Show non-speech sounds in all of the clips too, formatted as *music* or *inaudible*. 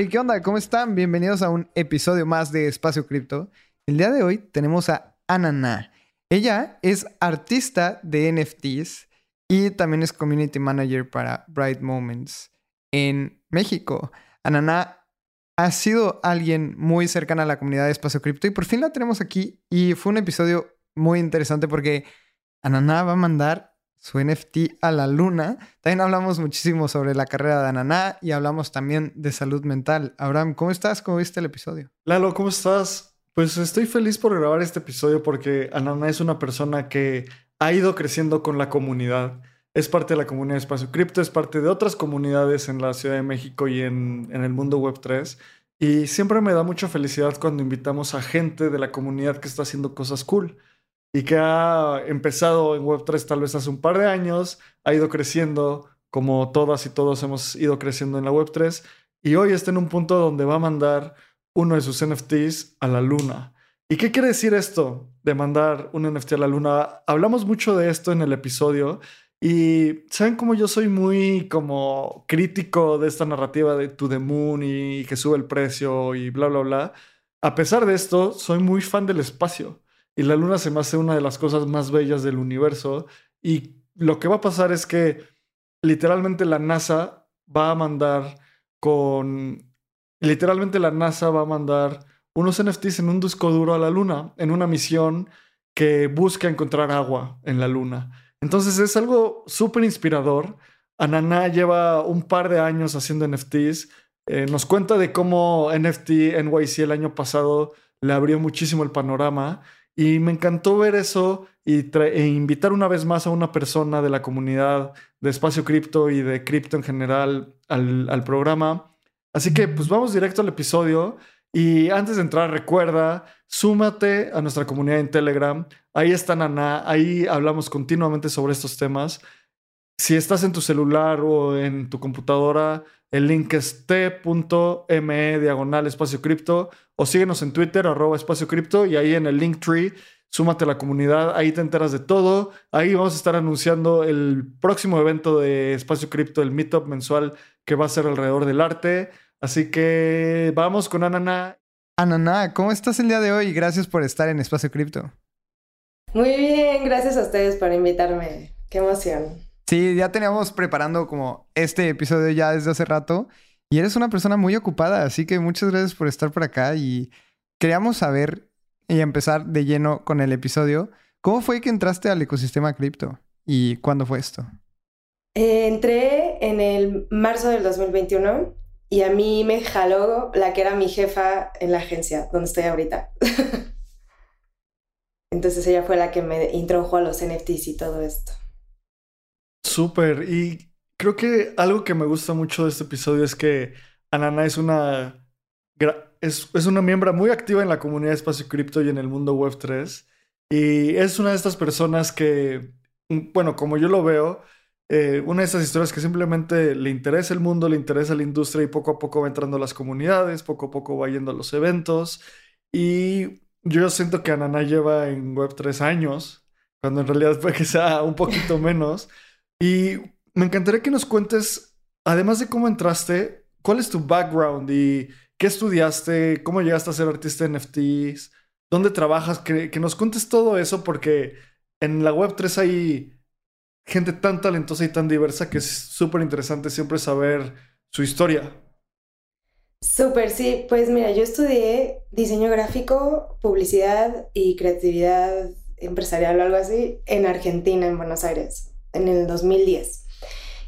Hey, ¿qué onda? ¿Cómo están? Bienvenidos a un episodio más de Espacio Cripto. El día de hoy tenemos a Anana. Ella es artista de NFTs y también es community manager para Bright Moments en México. Anana ha sido alguien muy cercana a la comunidad de Espacio Cripto y por fin la tenemos aquí y fue un episodio muy interesante porque Ananá va a mandar su NFT a la luna. También hablamos muchísimo sobre la carrera de Ananá y hablamos también de salud mental. Abraham, ¿cómo estás? ¿Cómo viste el episodio? Lalo, ¿cómo estás? Pues estoy feliz por grabar este episodio porque Ananá es una persona que ha ido creciendo con la comunidad. Es parte de la comunidad de Espacio Cripto, es parte de otras comunidades en la Ciudad de México y en, el mundo web 3. Y siempre me da mucha felicidad cuando invitamos a gente de la comunidad que está haciendo cosas cool y que ha empezado en Web3 tal vez hace un par de años, ha ido creciendo como todas y todos hemos ido creciendo en la Web3 y hoy está en un punto donde va a mandar uno de sus NFTs a la luna. ¿Y qué quiere decir esto de mandar un NFT a la luna? Hablamos mucho de esto en el episodio y saben cómo yo soy muy como crítico de esta narrativa de To the Moon y que sube el precio y bla, bla, bla. A pesar de esto, soy muy fan del espacio. Y la luna se me hace una de las cosas más bellas del universo. Y lo que va a pasar es que literalmente la NASA va a mandar con... Literalmente la NASA va a mandar unos NFTs en un disco duro a la luna, en una misión que busca encontrar agua en la luna. Entonces es algo súper inspirador. Ananá lleva un par de años haciendo NFTs. Eh, nos cuenta de cómo NFT NYC el año pasado le abrió muchísimo el panorama y me encantó ver eso y e invitar una vez más a una persona de la comunidad de espacio cripto y de cripto en general al, al, programa. Así que pues vamos directo al episodio. Y antes de entrar, recuerda, súmate a nuestra comunidad en Telegram. Ahí está Nana, ahí hablamos continuamente sobre estos temas. Si estás en tu celular o en tu computadora, el link es t.me diagonal espacio cripto o síguenos en Twitter arroba espacio cripto y ahí en el link tree súmate a la comunidad, ahí te enteras de todo. Ahí vamos a estar anunciando el próximo evento de espacio cripto, el meetup mensual que va a ser alrededor del arte. Así que vamos con Anana. Anana, ¿cómo estás el día de hoy? Gracias por estar en Espacio Cripto. Muy bien, gracias a ustedes por invitarme. Qué emoción. Sí, ya teníamos preparando como este episodio ya desde hace rato y eres una persona muy ocupada, así que muchas gracias por estar por acá y queríamos saber y empezar de lleno con el episodio. ¿Cómo fue que entraste al ecosistema cripto y cuándo fue esto? Eh, entré en el marzo del 2021 y a mí me jaló la que era mi jefa en la agencia donde estoy ahorita. *laughs* Entonces ella fue la que me introdujo a los NFTs y todo esto. Súper. Y creo que algo que me gusta mucho de este episodio es que Anana es una, es, es una miembro muy activa en la comunidad de Espacio Cripto y en el mundo Web 3. Y es una de estas personas que, mm, bueno, como yo lo veo, eh, una de estas historias que simplemente le interesa el mundo, le interesa la industria y poco a poco va entrando a las comunidades, poco a poco va yendo a los eventos. Y yo siento que Anana lleva en Web 3 años, cuando en realidad puede que sea un poquito menos. Y me encantaría que nos cuentes, además de cómo entraste, cuál es tu background y qué estudiaste, cómo llegaste a ser artista de NFTs, dónde trabajas, que, nos cuentes todo eso porque en la Web3 hay gente tan talentosa y tan diversa que es súper interesante siempre saber su historia. Súper, sí. Pues mira, yo estudié diseño gráfico, publicidad y creatividad empresarial o algo así en Argentina, en Buenos Aires en el 2010.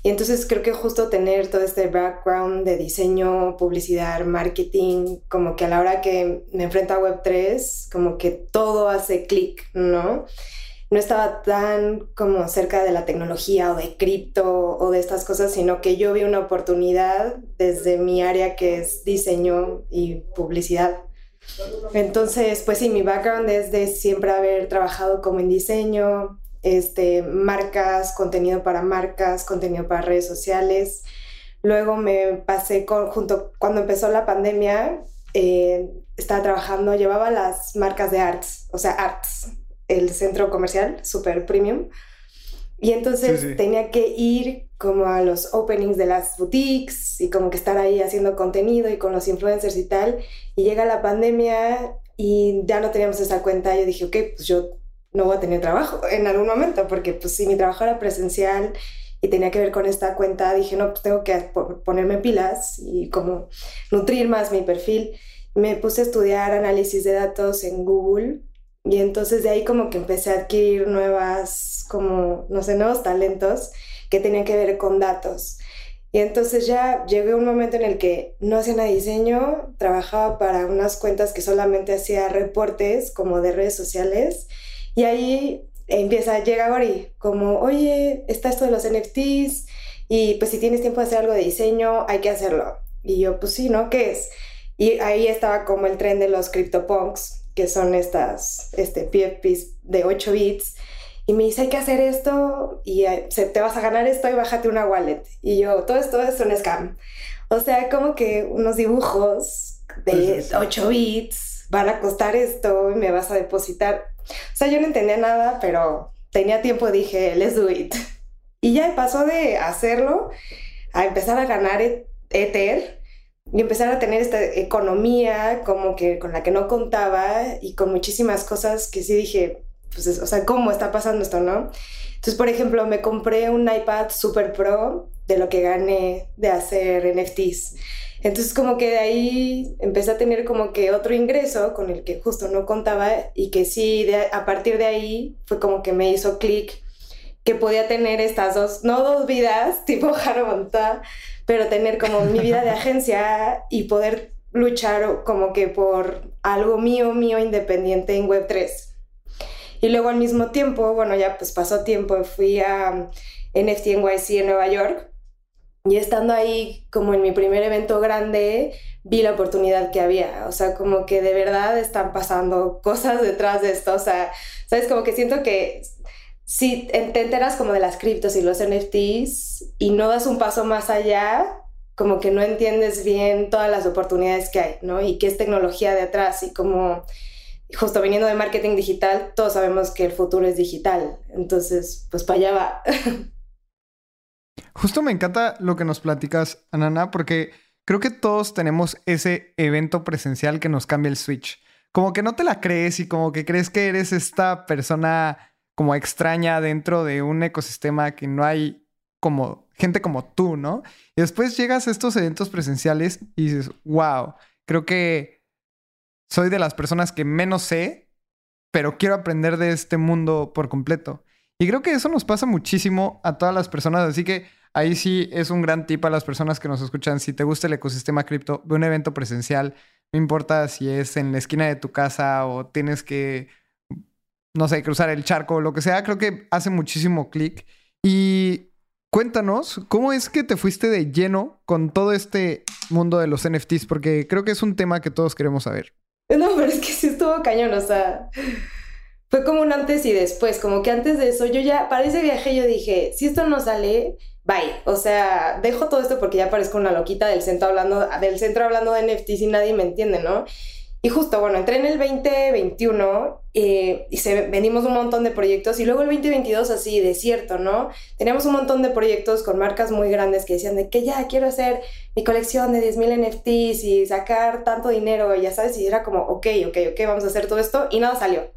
Y entonces creo que justo tener todo este background de diseño, publicidad, marketing, como que a la hora que me enfrento a Web3, como que todo hace clic, ¿no? no estaba tan como cerca de la tecnología o de cripto o de estas cosas, sino que yo vi una oportunidad desde mi área que es diseño y publicidad. Entonces, pues sí, mi background es de siempre haber trabajado como en diseño, este, marcas, contenido para marcas, contenido para redes sociales. Luego me pasé con, junto, cuando empezó la pandemia, eh, estaba trabajando, llevaba las marcas de arts, o sea, arts, el centro comercial, super premium. Y entonces tenía que ir como a los openings de las boutiques y como que estar ahí haciendo contenido y con los influencers y tal. Y llega la pandemia y ya no teníamos esa cuenta. Yo dije, ok, pues yo no voy a tener trabajo en algún momento, porque pues si mi trabajo era presencial y tenía que ver con esta cuenta, dije, no, pues tengo que ponerme pilas y como nutrir más mi perfil. Me puse a estudiar análisis de datos en Google y entonces de ahí como que empecé a adquirir nuevas, como, no sé, nuevos talentos que tenían que ver con datos. Y entonces ya llegué a un momento en el que no hacía nada de diseño, trabajaba para unas cuentas que solamente hacía reportes como de redes sociales y ahí empieza, llega Gori, como, oye, está esto de los NFTs y pues si tienes tiempo de hacer algo de diseño, hay que hacerlo. Y yo, pues sí, ¿no? ¿Qué es? Y ahí estaba como el tren de los CryptoPunks, que son estas este, PFPs de 8 bits. Y me dice, hay que hacer esto y eh, se, te vas a ganar esto y bájate una wallet. Y yo, todo esto es un scam. O sea, como que unos dibujos de 8 bits van a costar esto y me vas a depositar. O sea, yo no entendía nada, pero tenía tiempo, dije, let's do it. Y ya pasó de hacerlo a empezar a ganar e-, Ether y empezar a tener esta economía como que con la que no contaba y con muchísimas cosas que sí dije, pues, o sea, ¿cómo está pasando esto, no? Entonces, por ejemplo, me compré un iPad Super Pro de lo que gané de hacer NFTs. Entonces, como que de ahí empecé a tener como que otro ingreso con el que justo no contaba y que sí, a partir de ahí fue como que me hizo clic que podía tener estas dos, no dos vidas, *laughs* tipo Hannah pero tener como mi vida de *laughs* agencia y poder luchar como que por algo mío, mío independiente en Web3. Y luego al mismo tiempo, bueno, ya pues pasó tiempo, fui a NFT NYC en Nueva York y estando ahí como en mi primer evento grande, vi la oportunidad que había. O sea, como que de verdad están pasando *laughs* cosas detrás de esto. O sea, sabes, como que siento que si te enteras como de las criptos y los NFTs y no das un paso más allá, como que no entiendes bien todas las oportunidades que hay, ¿no? Y qué es tecnología de atrás y como justo viniendo de marketing digital, todos sabemos que el futuro es digital. Entonces, pues para allá va. *laughs* Justo me encanta lo que nos platicas, Anana, porque creo que todos tenemos ese evento presencial que nos cambia el switch. Como que no te la crees y como que crees que eres esta persona como extraña dentro de un ecosistema que no hay como gente como tú, ¿no? Y después llegas a estos eventos presenciales y dices, wow, creo que soy de las personas que menos sé, pero quiero aprender de este mundo por completo. Y creo que eso nos pasa muchísimo a todas las personas, así que ahí sí es un gran tip a las personas que nos escuchan. Si te gusta el ecosistema cripto, ve un evento presencial, no importa si es en la esquina de tu casa o tienes que no sé, cruzar el charco o lo que sea, creo que hace muchísimo clic. Y cuéntanos, ¿cómo es que te fuiste de lleno con todo este mundo de los NFTs? Porque creo que es un tema que todos queremos saber. No, pero es que sí estuvo cañón, o sea, fue como un antes y después, como que antes de eso, yo ya, para ese viaje yo dije, si esto no sale, bye, o sea, dejo todo esto porque ya parezco una loquita del centro hablando, del centro hablando de NFTs y nadie me entiende, ¿no? Y justo, bueno, entré en el 2021 eh, y se, vendimos un montón de proyectos y luego el 2022 así, desierto, ¿no? Teníamos un montón de proyectos con marcas muy grandes que decían de que ya quiero hacer mi colección de 10.000 NFTs y sacar tanto dinero, ya sabes, y era como, ok, ok, ok, vamos a hacer todo esto y nada salió.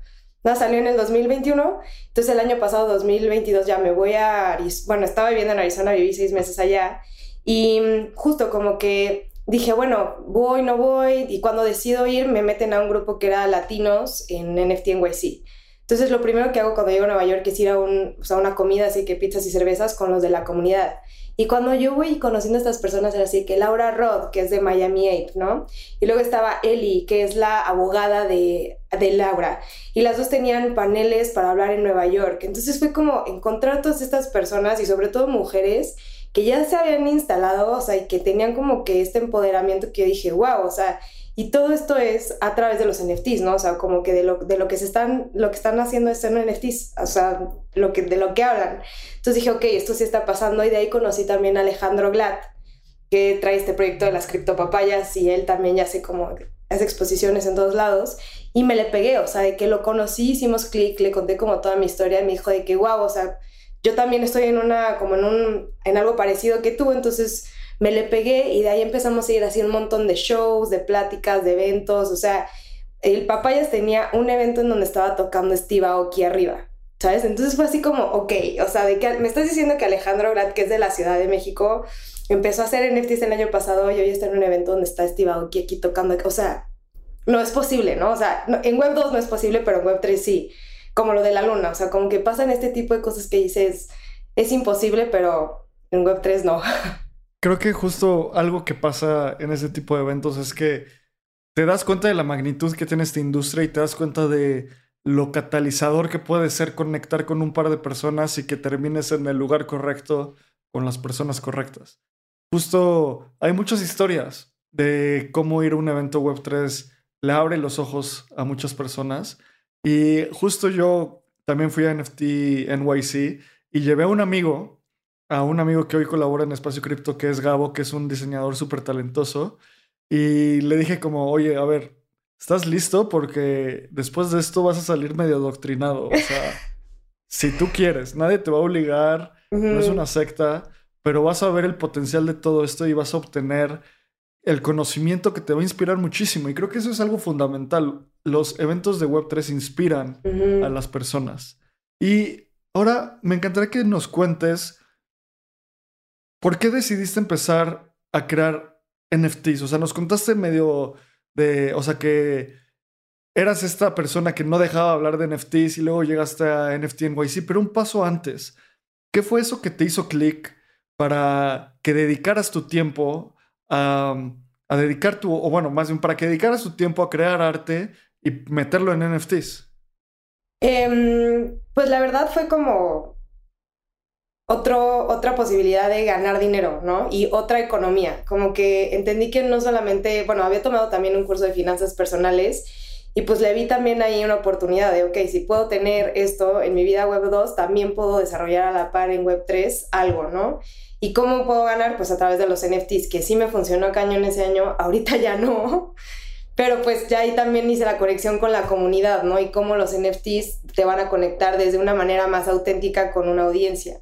Nada salió en el 2021, entonces el año pasado, 2022, ya me voy a, bueno, estaba viviendo en Arizona, viví seis meses allá y justo como que dije, bueno, voy, no voy, y cuando decido ir me meten a un grupo que era latinos en NFT NYC. Entonces lo primero que hago cuando llego a Nueva York es ir a, un, o sea, una comida, así que pizzas y cervezas con los de la comunidad. Y cuando yo voy conociendo a estas personas, era así que Laura Roth, que es de Miami Ape, ¿no? Y luego estaba Ellie, que es la abogada de, de Laura. Y las dos tenían paneles para hablar en Nueva York. Entonces fue como encontrar todas estas personas y sobre todo mujeres que ya se habían instalado, o sea, y que tenían como que este empoderamiento que yo dije, wow, o sea, y todo esto es a través de los NFTs, ¿no? O sea, como que de lo, de lo que se están, lo que están haciendo es en NFTs, o sea, lo que, de lo que hablan. Entonces dije, ok, esto sí está pasando, y de ahí conocí también a Alejandro Glad, que trae este proyecto de las criptopapayas, y él también ya hace como, hace exposiciones en todos lados, y me le pegué, o sea, de que lo conocí, hicimos clic, le conté como toda mi historia, y me dijo de que, wow, o sea, yo también estoy en una, como en un, en algo parecido que tú, entonces me le pegué y de ahí empezamos a ir así un montón de shows, de pláticas, de eventos, o sea, el Papayas tenía un evento en donde estaba tocando Steve Aoki arriba, ¿sabes? Entonces fue así como, ok, o sea, de que me estás diciendo que Alejandro Grad, que es de la Ciudad de México, empezó a hacer NFTs el año pasado y hoy está en un evento donde está Steve Aoki aquí tocando, o sea, no es posible, ¿no? O sea, en Web 2 no es posible, pero en Web 3 sí como lo de la luna, o sea, como que pasan este tipo de cosas que dices, es imposible, pero en Web3 no. *laughs* Creo que justo algo que pasa en ese tipo de eventos es que te das cuenta de la magnitud que tiene esta industria y te das cuenta de lo catalizador que puede ser conectar con un par de personas y que termines en el lugar correcto con las personas correctas. Justo hay muchas historias de cómo ir a un evento Web3 le abre los ojos a muchas personas y justo yo también fui a NFT NYC y llevé a un amigo, a un amigo que hoy colabora en Espacio Cripto, que es Gabo, que es un diseñador súper talentoso. Y le dije como, oye, a ver, ¿estás listo? Porque después de esto vas a salir medio adoctrinado. O sea, *laughs* si tú quieres, nadie te va a obligar, no es una secta, pero vas a ver el potencial de todo esto y vas a obtener el conocimiento que te va a inspirar muchísimo. Y creo que eso es algo fundamental. Los eventos de Web3 inspiran a las personas. Y ahora me encantaría que nos cuentes por qué decidiste empezar a crear NFTs. O sea, nos contaste medio de, o sea, que eras esta persona que no dejaba hablar de NFTs y luego llegaste a NFT NYC, pero un paso antes. ¿Qué fue eso que te hizo clic para que dedicaras tu tiempo a, dedicar tu, o bueno, más bien para que dedicara su tiempo a crear arte y meterlo en NFTs? Em, pues la verdad fue como otro, otra posibilidad de ganar dinero, ¿no? Y otra economía. Como que entendí que no solamente, bueno, había tomado también un curso de finanzas personales y pues le vi también ahí una oportunidad de, ok, si puedo tener esto en mi vida web 2, también puedo desarrollar a la par en web 3 algo, ¿no? ¿Y cómo puedo ganar? Pues a través de los NFTs, que sí me funcionó cañón ese año, *laughs* ahorita ya no. Pero pues ya ahí también hice la conexión con la comunidad, ¿no? Y cómo los NFTs te van a conectar desde una manera más auténtica con una audiencia.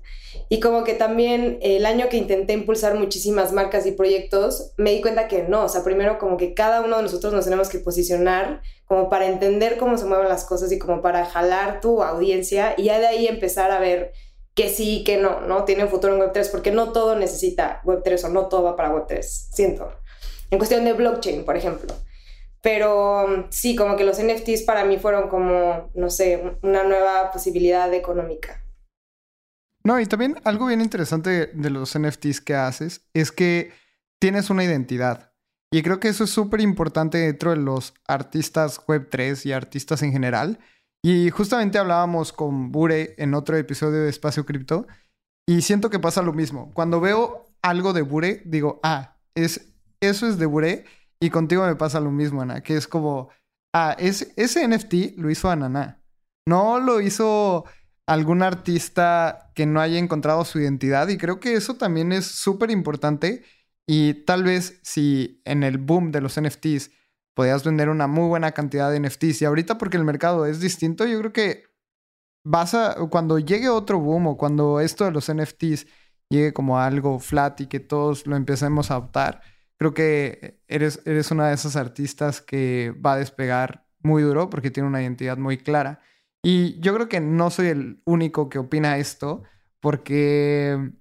Y como que también el año que intenté impulsar muchísimas marcas y proyectos, me di cuenta que no, o sea, primero como que cada uno de nosotros nos tenemos que posicionar como para entender cómo se mueven las cosas y como para jalar tu audiencia y ya de ahí empezar a ver que sí, que no, ¿no? Tiene un futuro en Web3, porque no todo necesita Web3 o no todo va para Web3, siento. En cuestión de blockchain, por ejemplo. Pero um, sí, como que los NFTs para mí fueron como, no sé, una nueva posibilidad económica. No, y también algo bien interesante de los NFTs que haces es que tienes una identidad. Y creo que eso es súper importante dentro de los artistas Web3 y artistas en general y justamente hablábamos con Bure en otro episodio de Espacio Cripto y siento que pasa lo mismo. Cuando veo algo de Bure, digo, ah, es, eso es de Bure y contigo me pasa lo mismo, Ana, que es como, ah, es, ese NFT lo hizo Ananá. No lo hizo algún artista que no haya encontrado su identidad y creo que eso también es súper importante y tal vez si en el boom de los NFTs podías vender una muy buena cantidad de NFTs. Y ahorita porque el mercado es distinto, yo creo que vas a, cuando llegue otro boom o cuando esto de los NFTs llegue como algo flat y que todos lo empecemos a adoptar, creo que eres, eres una de esas artistas que va a despegar muy duro porque tiene una identidad muy clara. Y yo creo que no soy el único que opina esto porque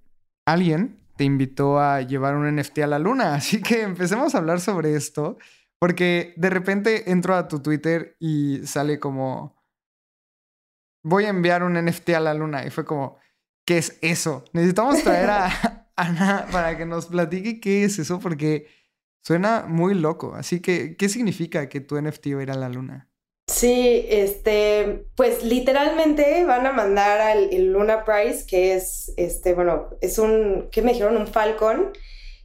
alguien te invitó a llevar un NFT a la luna. *laughs* Así que empecemos a hablar sobre esto. Porque de repente entro a tu Twitter y sale como voy a enviar un NFT a la luna. Y fue como, ¿qué es eso? Necesitamos traer a *laughs* *laughs* Ana para que nos platique qué es eso, porque suena muy loco. Así que, ¿qué significa que tu NFT va a ir a la luna? Sí, este, pues literalmente van a mandar al Luna Prize, que es, este, bueno, es un, ¿qué me dijeron? Un Falcon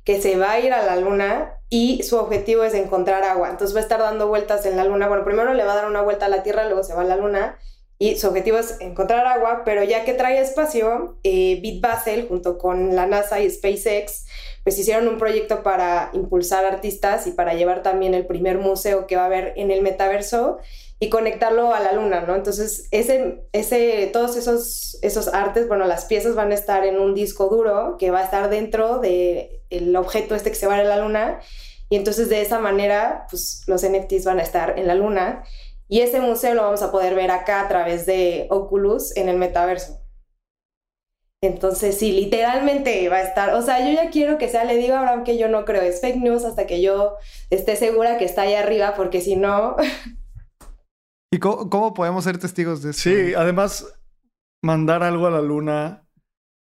que se va a ir a la luna y su objetivo es encontrar agua. Entonces va a estar dando vueltas en la luna. Bueno, primero le va a dar una vuelta a la Tierra, luego se va a la luna y su objetivo es encontrar agua, pero ya que trae espacio, eh, Bitbasel junto con la NASA y SpaceX, pues hicieron un proyecto para impulsar artistas y para llevar también el primer museo que va a haber en el metaverso y conectarlo a la luna, ¿no? Entonces, ese, ese, todos esos, esos artes, bueno, las piezas van a estar en un disco duro que va a estar dentro del el objeto este que se va a la luna y entonces de esa manera, pues los NFTs van a estar en la luna y ese museo lo vamos a poder ver acá a través de Oculus en el metaverso. Entonces, sí, literalmente va a estar, o sea, yo ya quiero que sea, le digo a Abraham que yo no creo, es fake news hasta que yo esté segura que está ahí arriba, porque si no... *laughs* ¿Y cómo, podemos ser testigos de eso? Sí, además, mandar algo a la luna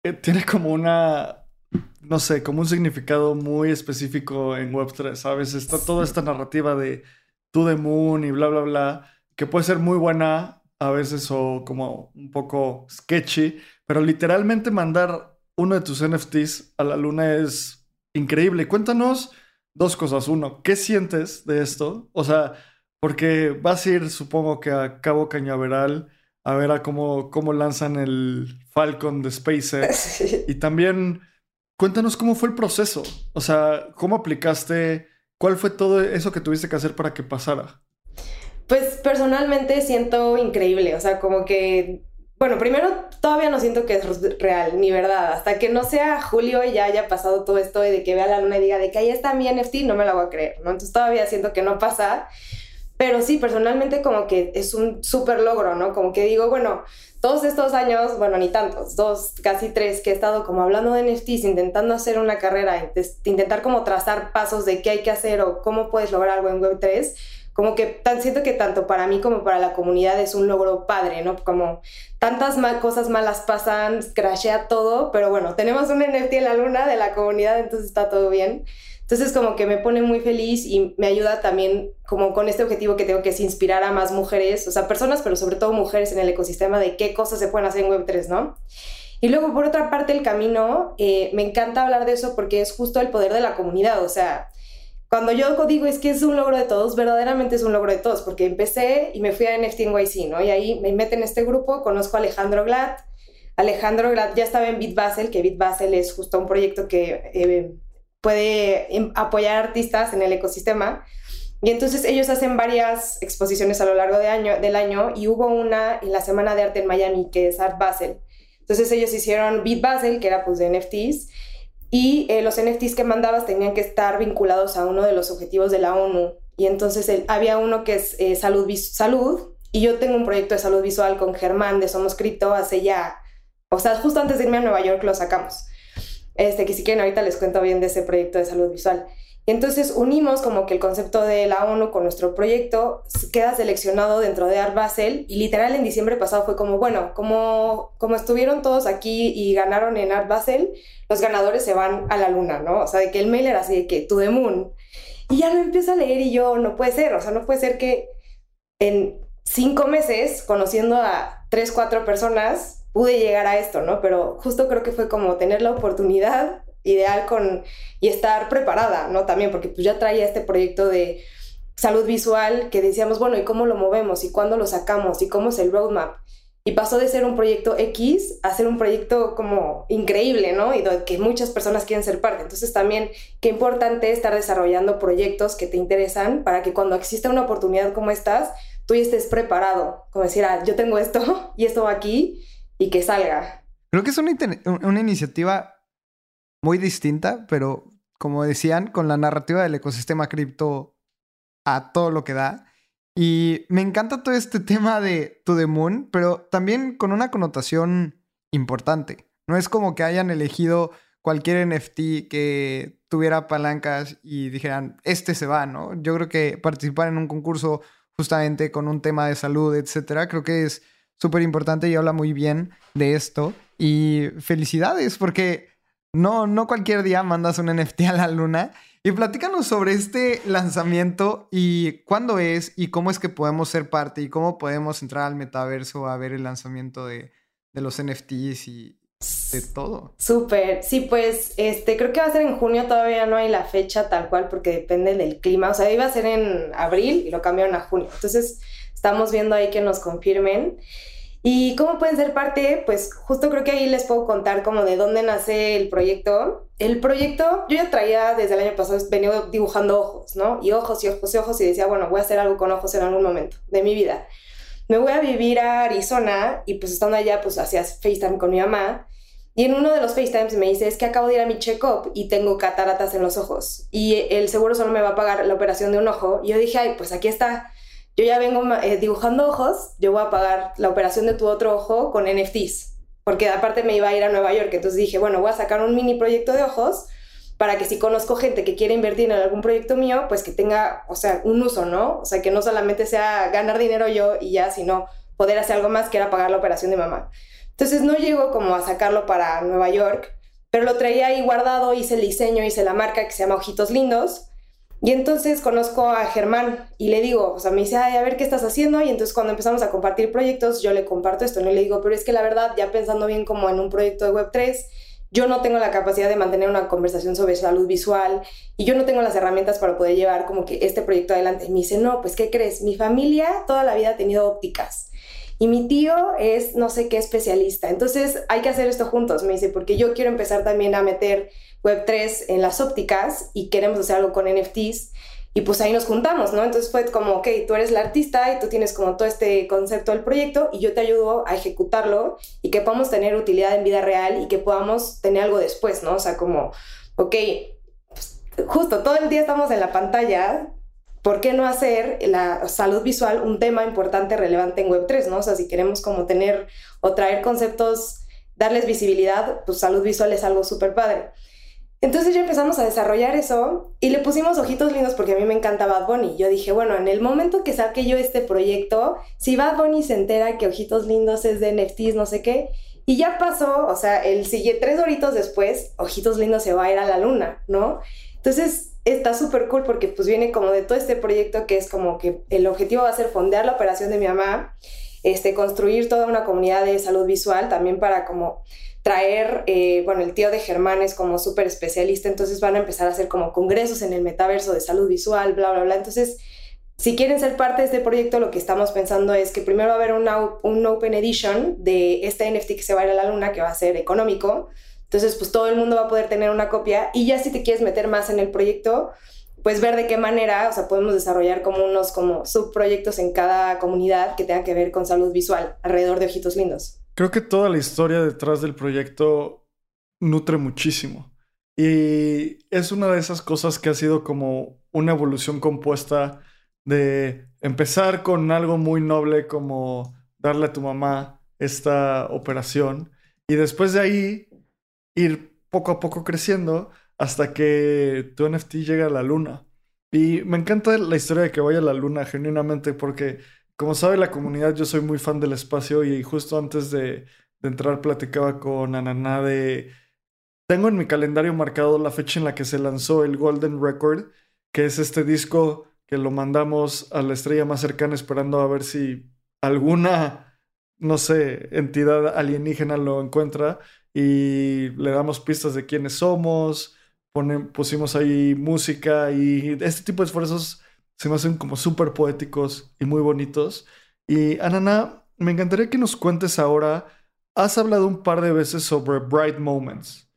eh, tiene como una, no sé, como un significado muy específico en Web3, ¿sabes? Está toda esta narrativa de to the moon y bla, bla, bla, que puede ser muy buena a veces o como un poco sketchy, pero literalmente mandar uno de tus NFTs a la luna es increíble. Cuéntanos dos cosas. Uno, ¿qué sientes de esto? O sea, porque vas a ir, supongo que a Cabo Cañaveral a ver a cómo, cómo lanzan el Falcon de SpaceX. *laughs* Y también cuéntanos cómo fue el proceso. O sea, ¿cómo aplicaste ¿Cuál fue todo eso que tuviste que hacer para que pasara? Pues personalmente siento increíble, o sea, como que, bueno, primero todavía no siento que es real, ni verdad, hasta que no sea julio y ya haya pasado todo esto de que vea la luna y diga de que ahí está mi NFT, no me lo voy a creer, ¿no? Entonces todavía siento que no pasa, pero sí, personalmente como que es un súper logro, ¿no? Como que digo, bueno, todos estos años, bueno, ni tantos, dos, casi tres, que he estado como hablando de NFTs, intentando hacer una carrera, intentar como trazar pasos de qué hay que hacer o cómo puedes lograr algo en Web3, como que tan, siento que tanto para mí como para la comunidad es un logro padre, ¿no? Como tantas mal, cosas malas pasan, crashea todo, pero bueno, tenemos un NFT en la luna de la comunidad, entonces está todo bien. Entonces como que me pone muy feliz y me ayuda también como con este objetivo que tengo que es inspirar a más mujeres, o sea, personas, pero sobre todo mujeres en el ecosistema de qué cosas se pueden hacer en Web3, ¿no? Y luego, por otra parte, el camino, eh, me encanta hablar de eso porque es justo el poder de la comunidad, o sea, cuando yo digo es que es un logro de todos, verdaderamente es un logro de todos, porque empecé y me fui a NFT NYC, ¿no? Y ahí me meten en este grupo, conozco a Alejandro Glad, Alejandro Glad ya estaba en BitBasel, que BitBasel es justo un proyecto que... Eh, puede em, apoyar artistas en el ecosistema. Y entonces ellos hacen varias exposiciones a lo largo de año, del año y hubo una en la Semana de Arte en Miami que es Art Basel. Entonces ellos hicieron Beat Basel, que era pues de NFTs, y eh, los NFTs que mandabas tenían que estar vinculados a uno de los objetivos de la ONU. Y entonces había uno que es eh, salud, salud, y yo tengo un proyecto de salud visual con Germán de Somos Cripto hace ya, o sea, justo antes de irme a Nueva York lo sacamos este, que si quieren ahorita les cuento bien de ese proyecto de salud visual. Entonces unimos como que el concepto de la ONU con nuestro proyecto, queda seleccionado dentro de Art Basel y literal en diciembre pasado fue como, bueno, como, como estuvieron todos aquí y ganaron en Art Basel, los ganadores se van a la luna, ¿no? O sea, de que el mail era así de que to the moon. Y ya lo empiezo a leer y yo, no puede ser, o sea, no puede ser que en cinco meses, conociendo a tres, cuatro personas, pude llegar a esto, ¿no? Pero justo creo que fue como tener la oportunidad ideal con y estar preparada, ¿no? También porque pues ya traía este proyecto de salud visual que decíamos, bueno, ¿y cómo lo movemos? ¿Y cuándo lo sacamos? ¿Y cómo es el roadmap? Y pasó de ser un proyecto X a ser un proyecto como increíble, ¿no? Y que muchas personas quieren ser parte. Entonces también qué importante estar desarrollando proyectos que te interesan para que cuando exista una oportunidad como estas, tú estés preparado. Como decir, ah, yo tengo esto *laughs* y esto aquí y que salga. Creo que es una, una iniciativa muy distinta, pero como decían, con la narrativa del ecosistema cripto a todo lo que da. Y me encanta todo este *laughs* tema de To The Moon, pero también con una connotación importante. No es como que hayan elegido cualquier NFT que tuviera palancas y dijeran, este se va, ¿no? Yo creo que participar en un concurso justamente con un tema de salud, etcétera, creo que es súper importante y habla muy bien de esto. Y felicidades, porque no, no cualquier día mandas un NFT a la luna. Y platícanos sobre este lanzamiento y cuándo es y cómo es que podemos ser parte y cómo podemos entrar al metaverso a ver el lanzamiento de, los NFTs y de todo. Súper, sí, pues este, creo que va a ser en junio, todavía no hay la fecha tal cual porque depende del clima, o sea, iba a ser en abril y lo cambiaron a junio, entonces estamos viendo ahí que nos confirmen. ¿Y cómo pueden ser parte? Pues justo creo que ahí les puedo contar como de dónde nace el proyecto. El proyecto, yo ya traía desde el año pasado, venía dibujando ojos, ¿no? Y ojos y ojos y ojos y decía, bueno, voy a hacer algo con ojos en algún momento de mi vida. Me voy a vivir a Arizona y pues estando allá, pues hacía FaceTime con mi mamá. Y en uno de los FaceTimes me dice, es que acabo de ir a mi check-up y tengo cataratas en los ojos. Y el seguro solo me va a pagar la operación de un ojo. Y yo dije, ay, pues aquí está yo ya vengo eh, dibujando ojos, yo voy a pagar la operación de tu otro ojo con NFTs, porque aparte me iba a ir a Nueva York, entonces dije, bueno, voy a sacar un mini proyecto de ojos para que si conozco gente que quiere invertir en algún proyecto mío, pues que tenga, o sea, un uso, ¿no? O sea, que no solamente sea ganar dinero yo y ya, sino poder hacer algo más que era pagar la operación de mamá. Entonces no llego como a sacarlo para Nueva York, pero lo traía ahí guardado, hice el diseño, hice la marca que se llama Ojitos Lindos y entonces conozco a Germán y le digo, o sea, me dice, ay, a ver qué estás haciendo. Y entonces cuando empezamos a compartir proyectos, yo le comparto esto, ¿no? Y le digo, pero es que la verdad, ya pensando bien como en un proyecto de Web3, yo no tengo la capacidad de mantener una conversación sobre salud visual y yo no tengo las herramientas para poder llevar como que este proyecto adelante. Y me dice, no, pues ¿qué crees? Mi familia toda la vida ha tenido ópticas y mi tío es no sé qué especialista. Entonces hay que hacer esto juntos, me dice, porque yo quiero empezar también a meter Web3 en las ópticas y queremos hacer algo con NFTs. Y pues ahí nos juntamos, ¿no? Entonces fue como, ok, tú eres la artista y tú tienes como todo este concepto del proyecto y yo te ayudo a ejecutarlo y que podamos tener utilidad en vida real y que podamos tener algo después, ¿no? O sea, como, ok, pues, justo todo el día estamos en la pantalla, ¿por qué no hacer la salud visual un tema importante, relevante en Web3, ¿no? O sea, si queremos como tener o traer conceptos, darles visibilidad, pues salud visual es algo súper padre. Entonces ya empezamos a desarrollar eso y le pusimos ojitos lindos porque a mí me encanta Bad Bunny. Yo dije, bueno, en el momento que saque yo este proyecto, si Bad Bunny se entera que ojitos lindos es de NFTs, no sé qué, y ya pasó, o sea, el sigue tres horitos después, ojitos lindos se va a ir a la luna, ¿no? Entonces está súper cool porque pues viene como de todo este proyecto que es como que el objetivo va a ser fondear la operación de mi mamá, este, construir toda una comunidad de salud visual también para como traer, eh, bueno, el tío de Germán es como súper especialista, entonces van a empezar a hacer como congresos en el metaverso de salud visual, bla, bla, bla. Entonces, si quieren ser parte de este proyecto, lo que estamos pensando es que primero va a haber un Open Edition de este NFT que se va a ir a la luna, que va a ser económico. Entonces, pues todo el mundo va a poder tener una copia y ya si te quieres meter más en el proyecto, pues ver de qué manera, o sea, podemos desarrollar como unos como subproyectos en cada comunidad que tengan que ver con salud visual alrededor de ojitos lindos. Creo que toda la historia detrás del proyecto nutre muchísimo. Y es una de esas cosas que ha sido como una evolución compuesta de empezar con algo muy noble como darle a tu mamá esta operación y después de ahí ir poco a poco creciendo hasta que tu NFT llega a la luna. Y me encanta la historia de que vaya a la luna, genuinamente, porque como sabe la comunidad, yo soy muy fan del espacio y justo antes de, entrar platicaba con Ananá de... Tengo en mi calendario marcado la fecha en la que se lanzó el Golden Record, que es este disco que lo mandamos a la estrella más cercana esperando a ver si alguna, no sé, entidad alienígena lo encuentra y le damos pistas de quiénes somos, pusimos ahí música y este tipo de esfuerzos se me hacen como súper poéticos y muy bonitos. Y Anana, me encantaría que nos cuentes ahora, has hablado un par de veces sobre Bright Moments,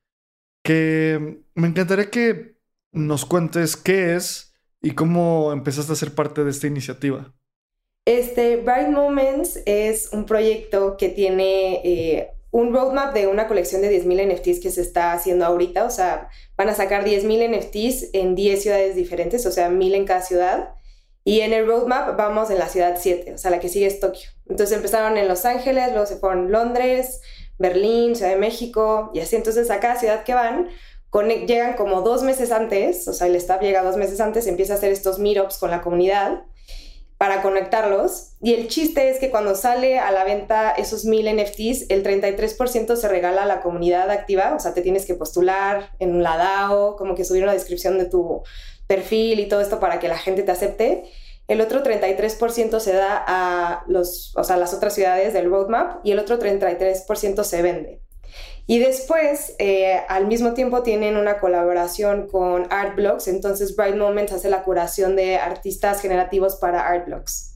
que me encantaría que nos cuentes qué es y cómo empezaste a ser parte de esta iniciativa. Este Bright Moments es un proyecto que tiene eh, un roadmap de una colección de 10.000 NFTs que se está haciendo ahorita. O sea, van a sacar 10.000 NFTs en 10 ciudades diferentes, o sea, 1.000 en cada ciudad. Y en el roadmap vamos en la ciudad 7, o sea, la que sigue es Tokio. Entonces empezaron en Los Ángeles, luego se fueron Londres, Berlín, Ciudad de México, y así. Entonces a cada ciudad que van, llegan como dos meses antes, o sea, el staff llega dos meses antes, empieza a hacer estos meetups con la comunidad para conectarlos. Y el chiste es que cuando sale a la venta esos mil NFTs, el 33% se regala a la comunidad activa, o sea, te tienes que postular en la DAO, como que subir una descripción de tu perfil y todo esto para que la gente te acepte. El otro 33% se da a los, o sea, las otras ciudades del roadmap y el otro 33% se vende. Y después, eh, al mismo tiempo, tienen una colaboración con Artblocks. Entonces, Bright Moments hace la curación de artistas generativos para Artblocks.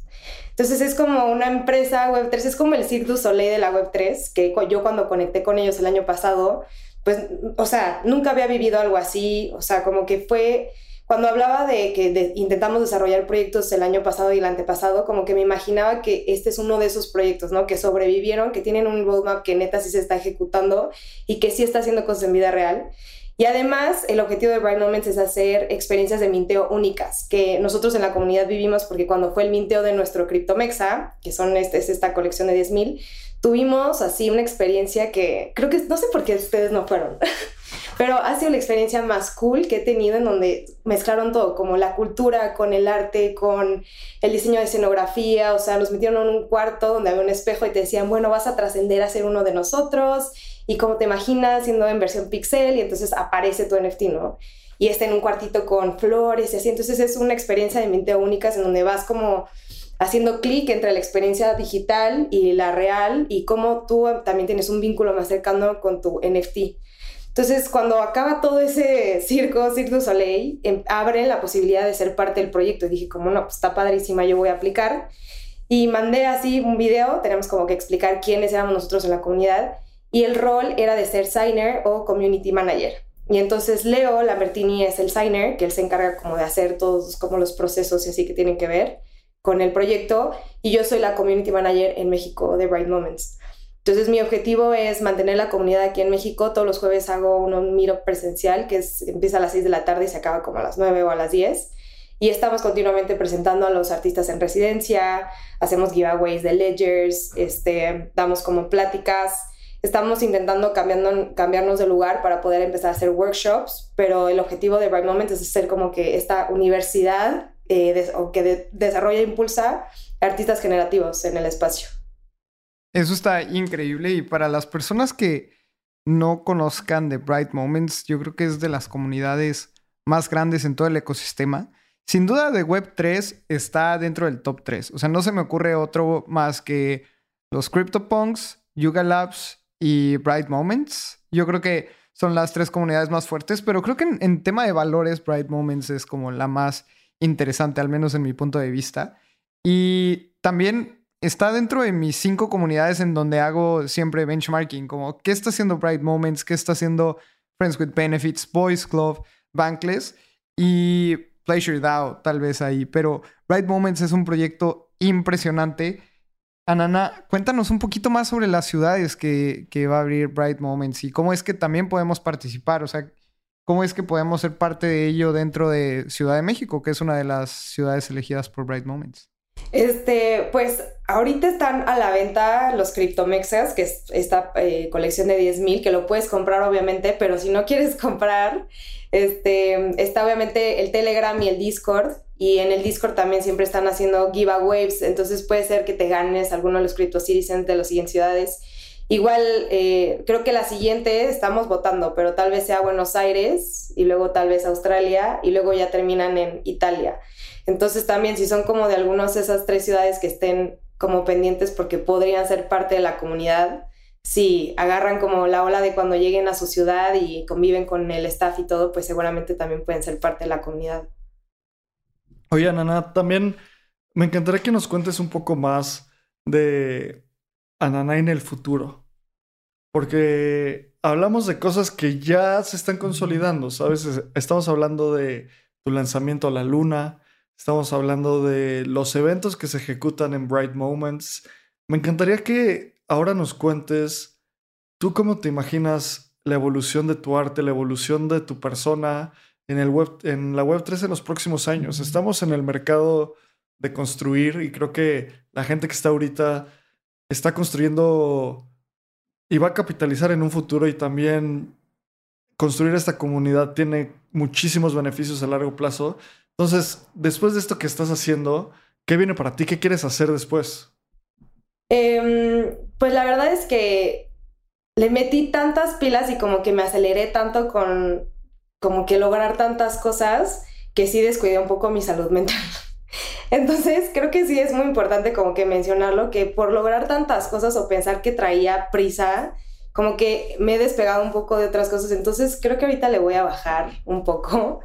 Entonces, es como una empresa Web3, es como el Cirque du Soleil de la Web3, que yo cuando conecté con ellos el año pasado, pues, o sea, nunca había vivido algo así. O sea, como que fue cuando hablaba de que intentamos desarrollar proyectos el año pasado y el antepasado, como que me imaginaba que este es uno de esos proyectos, ¿no? Que sobrevivieron, que tienen un roadmap que neta sí se está ejecutando y que sí está haciendo cosas en vida real. Y además, el objetivo de Bright Moments es hacer experiencias de minteo únicas, que nosotros en la comunidad vivimos porque cuando fue el minteo de nuestro CryptoMexa, que son este, es esta colección de 10.000, tuvimos así una experiencia que creo que no sé por qué ustedes no fueron. *laughs* Pero ha sido la experiencia más cool que he tenido en donde mezclaron todo, como la cultura con el arte, con el diseño de escenografía, o sea, nos metieron en un cuarto donde había un espejo y te decían, bueno, vas a trascender a ser uno de nosotros y como te imaginas siendo en versión pixel y entonces aparece tu NFT, ¿no? Y está en un cuartito con flores y así, entonces es una experiencia de mente única en donde vas como haciendo clic entre la experiencia digital y la real y cómo tú también tienes un vínculo más cercano con tu NFT. Entonces, cuando acaba todo ese circo, Cirque du Soleil, em, la posibilidad de ser parte del proyecto. Y dije, como no, pues está padrísima, yo voy a aplicar. Y mandé así un video, tenemos como que explicar quiénes éramos nosotros en la comunidad. Y el rol era de ser signer o community manager. Y entonces Leo Lambertini es el signer, que él se encarga como de hacer todos como los procesos y así que tienen que ver con el proyecto. Y yo soy la community manager en México de Bright Moments. Entonces mi objetivo es mantener la comunidad aquí en México. Todos los jueves hago un miro presencial que empieza a las 6 de la tarde y se acaba como a las 9 o a las 10. Y estamos continuamente presentando a los artistas en residencia, hacemos giveaways de ledgers, este, damos como pláticas. Estamos intentando cambiarnos de lugar para poder empezar a hacer workshops, pero el objetivo de Bright Moment es ser como que esta universidad eh, o que desarrolla e impulsa artistas generativos en el espacio. Eso está increíble y para las personas que no conozcan de Bright Moments, yo creo que es de las comunidades más grandes en todo el ecosistema. Sin duda de Web3 está dentro del top 3. O sea, no se me ocurre otro más que los CryptoPunks, Yuga Labs y Bright Moments. Yo creo que son las tres comunidades más fuertes, pero creo que en, en tema de valores, Bright Moments es como la más interesante, al menos en mi punto de vista. Y también está dentro de mis cinco comunidades en donde hago siempre benchmarking, como qué está haciendo Bright Moments, qué está haciendo Friends with Benefits, Boys Club, Bankless y Pleasure DAO, tal vez ahí. Pero Bright Moments es un proyecto impresionante. Anana, cuéntanos un poquito más sobre las ciudades que, que va a abrir Bright Moments y cómo es que también podemos participar, o sea, cómo es que podemos ser parte de ello dentro de Ciudad de México, que es una de las ciudades elegidas por Bright Moments. Este, pues ahorita están a la venta los CryptoMexas, que es esta eh, colección de 10.000, que lo puedes comprar obviamente, pero si no quieres *laughs* comprar, este, está obviamente el Telegram y el Discord, y en el Discord también siempre están haciendo giveaways, entonces puede ser que te ganes alguno de los Crypto Citizens de las siguientes ciudades. Igual, eh, creo que la siguiente estamos votando, pero tal vez sea Buenos Aires y luego tal vez Australia y luego ya terminan en Italia. Entonces también si son como de algunas de esas tres ciudades que estén como pendientes porque podrían ser parte de la comunidad, si agarran como la ola de cuando lleguen a su ciudad y conviven con el staff y todo, pues seguramente también pueden ser parte de la comunidad. Oye, Anana, también me encantaría que nos cuentes un poco más de Anana en el futuro. Porque hablamos de cosas que ya se están consolidando, ¿sabes? Estamos hablando de tu lanzamiento a la luna, Estamos hablando de los eventos que se ejecutan en Bright Moments. Me encantaría que ahora nos cuentes tú cómo te imaginas la evolución de tu arte, la evolución de tu persona en, el web, en la Web3 en los próximos años. Estamos en el mercado de construir y creo que la gente que está ahorita está construyendo y va a capitalizar en un futuro y también construir esta comunidad tiene muchísimos beneficios a largo plazo. Entonces, después de esto que estás haciendo, ¿Qué viene para ti? ¿Qué quieres hacer después? Em, pues la verdad es que le metí tantas pilas y como que me aceleré tanto con como que lograr tantas cosas que sí descuidé un poco mi salud *laughs* mental. Entonces, creo que sí es muy importante como que mencionarlo, que por lograr tantas cosas o pensar que traía prisa, como que me he despegado un poco de otras cosas. Entonces, creo que ahorita le voy a bajar un poco.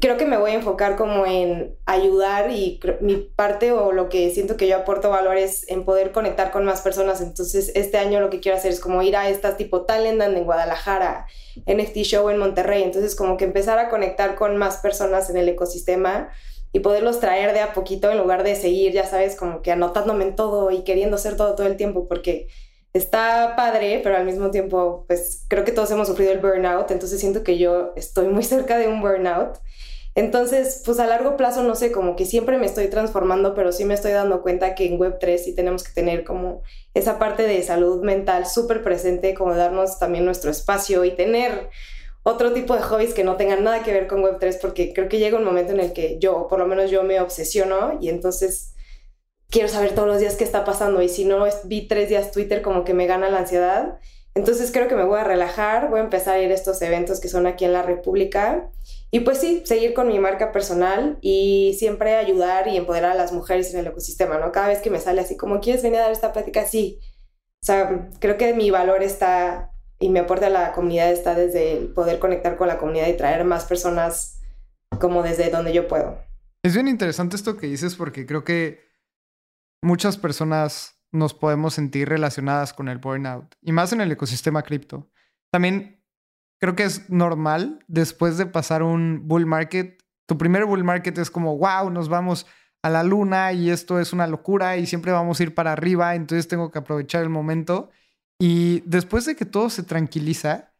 Creo que me voy a enfocar como en ayudar y mi parte o lo que siento que yo aporto valor es en poder conectar con más personas. Entonces, este año lo que quiero hacer es como ir a estas tipo Talendan en Guadalajara, NFT Show en Monterrey. Entonces, como que empezar a conectar con más personas en el ecosistema y poderlos traer de a poquito en lugar de seguir, ya sabes, como que anotándome en todo y queriendo hacer todo todo el tiempo, porque está padre, pero al mismo tiempo, pues creo que todos hemos sufrido el burnout, entonces siento que yo estoy muy *laughs* cerca de un burnout. Entonces, pues a largo plazo, no sé, como que siempre me estoy transformando, pero sí me estoy dando cuenta que en Web3 sí tenemos que tener como esa parte de salud mental súper presente, como darnos también nuestro espacio y tener otro tipo de hobbies que no tengan nada que ver con Web3, porque creo que llega un momento en el que yo, por lo menos yo me obsesiono y entonces quiero saber todos los días qué está pasando y si no vi tres días Twitter como que me gana la ansiedad. Entonces creo que me voy a relajar, voy a empezar a ir a estos eventos que son aquí en la República y pues sí, seguir con mi marca personal y siempre ayudar y empoderar a las mujeres en el ecosistema, ¿no? Cada vez que me sale así como, ¿quieres venir a dar esta plática? Sí. O sea, creo que mi valor está y me aporta a la comunidad está desde el poder conectar con la comunidad y traer más personas como desde donde yo puedo. Es bien interesante esto que dices porque creo que muchas personas nos podemos sentir relacionadas con el burnout y más en el ecosistema cripto. También creo que es normal después de pasar un bull market, tu primer bull market es como, wow, nos vamos a la luna y esto es una locura y siempre vamos a ir para arriba, entonces tengo que aprovechar el momento. Y después de que todo se tranquiliza,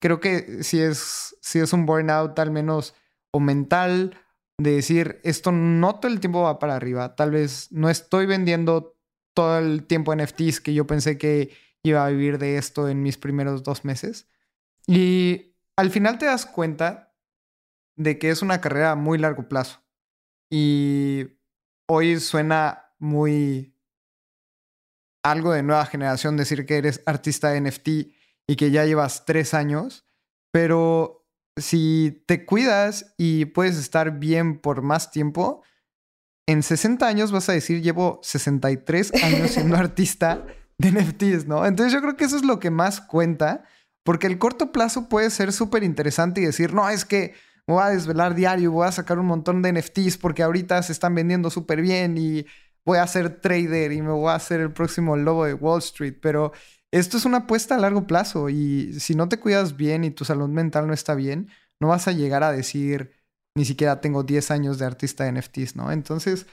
creo que si es, si es un burnout al menos o mental, de decir, esto no todo el tiempo va para arriba, tal vez no estoy vendiendo todo el tiempo NFTs que yo pensé que iba a vivir de esto en mis primeros dos meses. Y al final te das cuenta de que es una carrera a muy largo plazo. Y hoy suena muy algo de nueva generación decir que eres artista de NFT y que ya llevas tres años, pero si te cuidas y puedes estar bien por más tiempo, en 60 años vas a decir, llevo 63 años siendo *laughs* artista de NFTs, ¿no? Entonces yo creo que eso es lo que más cuenta, porque el corto plazo puede ser súper interesante y decir, no, es que voy a desvelar diario, voy a sacar un montón de NFTs porque ahorita se están vendiendo súper bien y voy a ser trader y me voy a hacer el próximo lobo de Wall Street, pero esto es una apuesta a largo plazo y si no te cuidas bien y tu salud mental no está bien, no vas a llegar a decir ni siquiera tengo 10 años de artista de NFTs, ¿no? Entonces,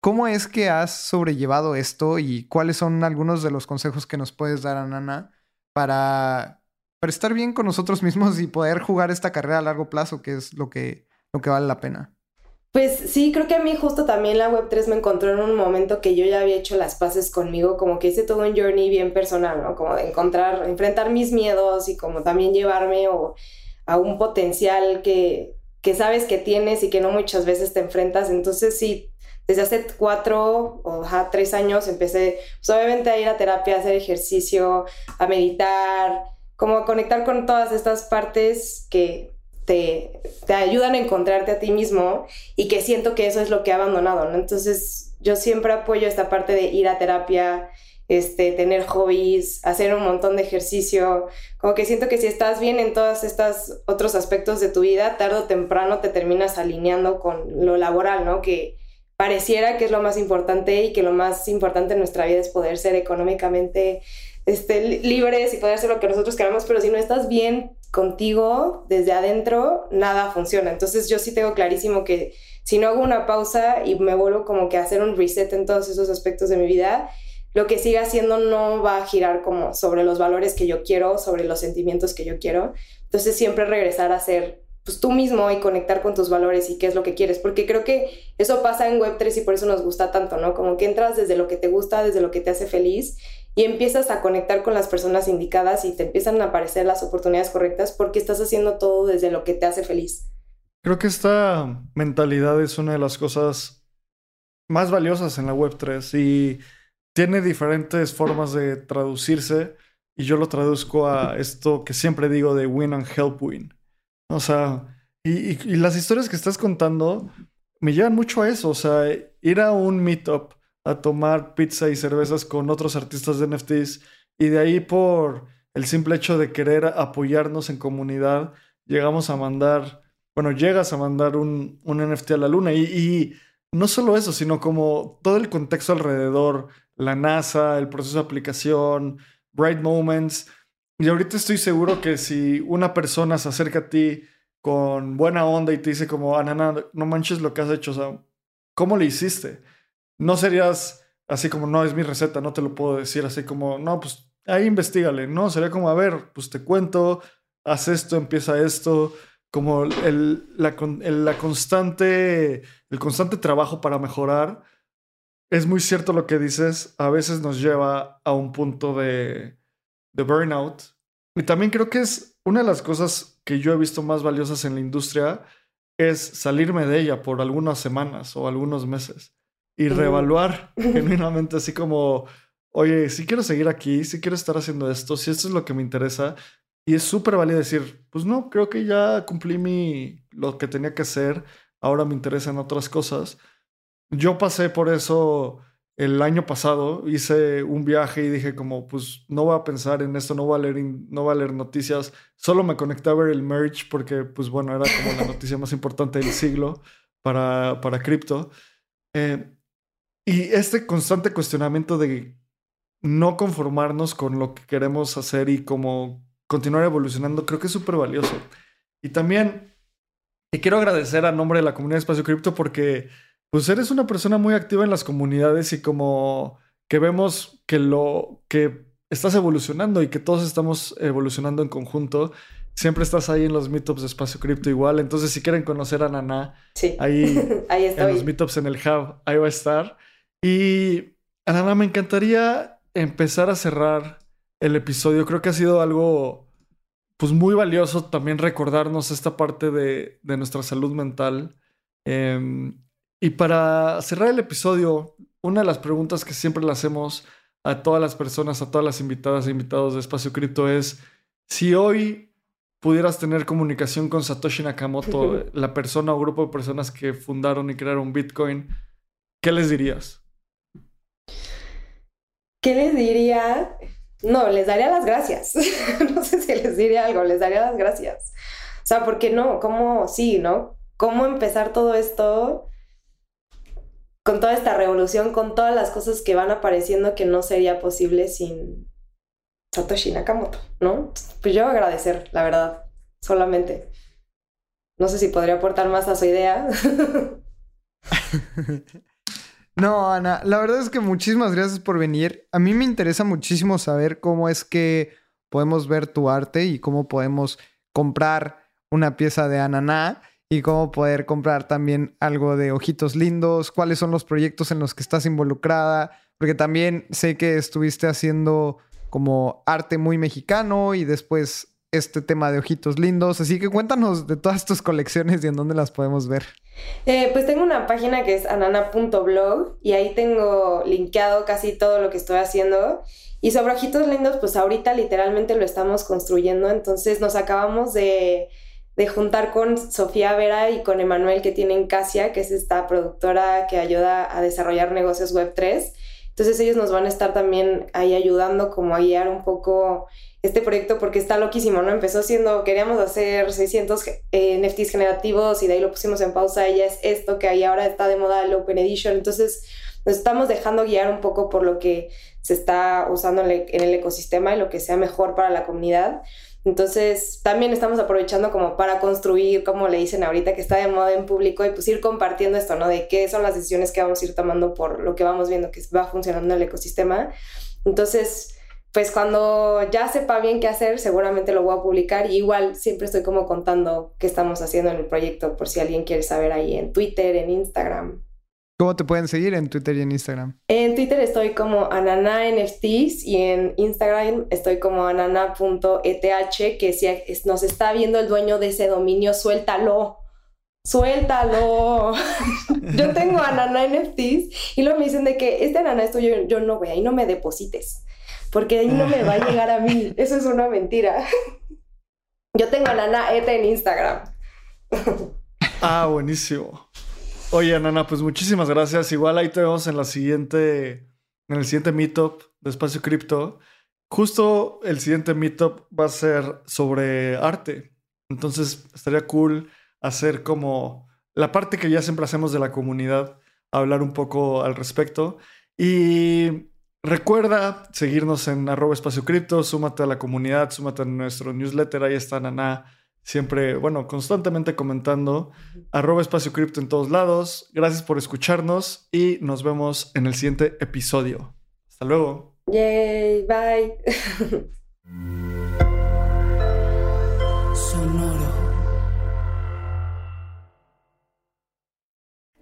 ¿cómo es que has sobrellevado esto y cuáles son algunos de los consejos que nos puedes dar a Nana para, para estar bien con nosotros mismos y poder jugar esta carrera a largo plazo, que es lo que, lo que vale la pena? Pues sí, creo que a mí justo también la Web3 me encontró en un momento que yo ya había hecho las paces conmigo, como que hice todo un journey bien personal, ¿no? Como de encontrar, enfrentar mis miedos y como también llevarme o, a un potencial que, que sabes que tienes y que no muchas veces te enfrentas. Entonces sí, desde hace cuatro o tres años empecé, pues obviamente a ir a terapia, a hacer ejercicio, a meditar, como a conectar con todas estas partes que te, te, ayudan a encontrarte a ti mismo y que siento que eso es lo que he abandonado, ¿no? Entonces, yo siempre apoyo esta parte de ir a terapia, este, tener hobbies, hacer un montón de ejercicio, como que siento que si estás bien en todos estos otros aspectos de tu vida, tarde o temprano te terminas alineando con lo laboral, ¿no? Que pareciera que es lo más importante y que lo más importante en nuestra vida es poder ser económicamente este, libres y poder hacer lo que nosotros queramos, pero si no estás bien contigo desde adentro, nada funciona. Entonces yo sí tengo clarísimo que si no hago una pausa y me vuelvo como que a hacer un reset en todos esos aspectos de mi vida, lo que siga haciendo no va a girar como sobre los valores que yo quiero, sobre los sentimientos que yo quiero. Entonces siempre regresar a ser pues tú mismo y conectar con tus valores y qué es lo que quieres, porque creo que eso pasa en Web3 y por eso nos gusta tanto, ¿no? Como que entras desde lo que te gusta, desde lo que te hace feliz y empiezas a conectar con las personas indicadas y te empiezan a aparecer las oportunidades correctas porque estás haciendo todo desde lo que te hace feliz. Creo que esta mentalidad es una de las cosas más valiosas en la Web3 y tiene diferentes formas de traducirse y yo lo traduzco a esto que siempre digo de win and help win. O sea, y, las historias que estás contando me llevan mucho a eso. O sea, ir a un meetup a tomar pizza y cervezas con otros artistas de NFTs y de ahí por el simple hecho de querer apoyarnos en comunidad, llegamos a mandar, bueno, llegas a mandar un, un NFT a la luna y, no solo eso, sino como todo el contexto alrededor, la NASA, el proceso de aplicación, Bright Moments. Y ahorita estoy seguro que si una persona se acerca a ti con buena onda y te dice como, Anana, no manches lo que has hecho, o sea, ¿cómo le hiciste? No serías así como, no, es mi receta, no te lo puedo decir, así como, no, pues ahí investigale, ¿no? Sería como, a ver, pues te cuento, haz esto, empieza esto, como el, la, la constante, el constante trabajo para mejorar es muy cierto lo que dices, a veces nos lleva a un punto de, de burnout. Y también creo que es una de las cosas que yo he visto más valiosas en la industria es salirme de ella por algunas semanas o algunos meses y reevaluar genuinamente así como, oye, si quiero seguir aquí, si quiero estar haciendo esto, si esto es lo que me interesa. Y es súper válido decir, pues no, creo que ya cumplí mi, lo que tenía que hacer, ahora me interesan otras cosas. Yo pasé por eso el año pasado, hice un viaje y dije como, pues no voy a pensar en esto, no voy a leer, no voy a leer noticias, solo me conecté a ver el merch porque, pues bueno, era como la noticia más importante del siglo para, para cripto. Eh, y este constante cuestionamiento de no conformarnos con lo que queremos hacer y como continuar evolucionando, creo que es súper valioso. Y también te quiero agradecer a nombre de la comunidad de Espacio Cripto porque pues eres una persona muy activa en las comunidades y como que vemos que lo que estás evolucionando y que todos estamos evolucionando en conjunto. Siempre estás ahí en los meetups de Espacio Cripto igual. Entonces, si quieren conocer a Nana, ahí, *laughs* ahí en los meetups en el Hub, ahí va a estar. Y Nana, me encantaría empezar a cerrar el episodio. Creo que ha sido algo pues muy valioso también recordarnos esta parte de, de nuestra salud mental. Eh, y para cerrar el episodio, una de las preguntas que siempre le hacemos a todas las personas, a todas las invitadas e invitados de Espacio Cripto es, si hoy pudieras tener comunicación con Satoshi Nakamoto, *laughs* la persona o grupo de personas que fundaron y crearon Bitcoin, ¿qué les dirías? ¿Qué les diría? No, les daría las gracias. *laughs* no sé si les diría algo, les daría las gracias. O sea, ¿por qué no? ¿Cómo? Sí, ¿no? ¿Cómo empezar todo esto? con toda esta revolución, con todas las cosas que van apareciendo que no sería posible sin Satoshi Nakamoto, ¿no? Pues yo agradecer, la verdad, solamente. No sé si podría aportar más a su idea. *laughs* *laughs* no, Ana, la verdad es que muchísimas gracias por venir. A mí me interesa muchísimo saber cómo es que podemos ver tu arte y cómo podemos comprar una pieza de Ananá y cómo poder comprar también algo de ojitos lindos, cuáles son los proyectos en los que estás involucrada, porque también sé que estuviste haciendo como arte muy mexicano y después este tema de ojitos lindos, así que cuéntanos de todas tus colecciones y en dónde las podemos ver. Eh, pues tengo una página que es anana.blog y ahí tengo linkeado casi todo lo que estoy haciendo. Y sobre ojitos lindos, pues ahorita literalmente lo estamos construyendo, entonces nos acabamos de de juntar con Sofía Vera y con Emanuel que tienen Casia, que es esta productora que ayuda a desarrollar negocios web 3. Entonces ellos nos van a estar también ahí ayudando como a guiar un poco este proyecto porque está loquísimo, ¿no? Empezó siendo, queríamos hacer 600 eh, NFTs generativos y de ahí lo pusimos en pausa y ya es esto que ahí ahora está de moda el Open Edition. Entonces nos estamos dejando guiar un poco por lo que se está usando en el ecosistema y lo que sea mejor para la comunidad. Entonces, también estamos aprovechando como para construir, como le dicen ahorita, que está de moda en público y pues ir compartiendo esto, ¿no? De qué son las decisiones que vamos a ir tomando por lo que vamos viendo que va funcionando el ecosistema. Entonces, pues cuando ya sepa bien qué hacer, seguramente lo voy a publicar. Y igual siempre estoy como contando qué estamos haciendo en el proyecto por si alguien quiere saber ahí en Twitter, en Instagram. ¿Cómo te pueden seguir en Twitter y en Instagram? En Twitter estoy como anana.nfts y en Instagram estoy como anana.eth, que si nos está viendo el dueño de ese dominio, suéltalo. suéltalo. *laughs* yo tengo a Nana NFTs y luego me dicen de que este Nana es tuyo, yo no, güey, ahí no me deposites, porque ahí no me va a *laughs* llegar a mí. Eso es una mentira. yo tengo a Nana ETA en Instagram. ah, buenísimo. Oye, Nana, pues muchísimas gracias. Igual ahí te vemos en la siguiente, en el siguiente meetup de Espacio Cripto. Justo el siguiente meetup va a ser sobre arte. Entonces estaría cool hacer como la parte que ya siempre hacemos de la comunidad, hablar un poco al respecto. Y recuerda seguirnos en arroba espacio cripto, súmate a la comunidad, súmate a nuestro newsletter, ahí está Nana, siempre, bueno, constantemente comentando, arroba espacio cripto en todos lados. Gracias por escucharnos y nos vemos en el siguiente episodio. Hasta luego. Yay, bye. *laughs*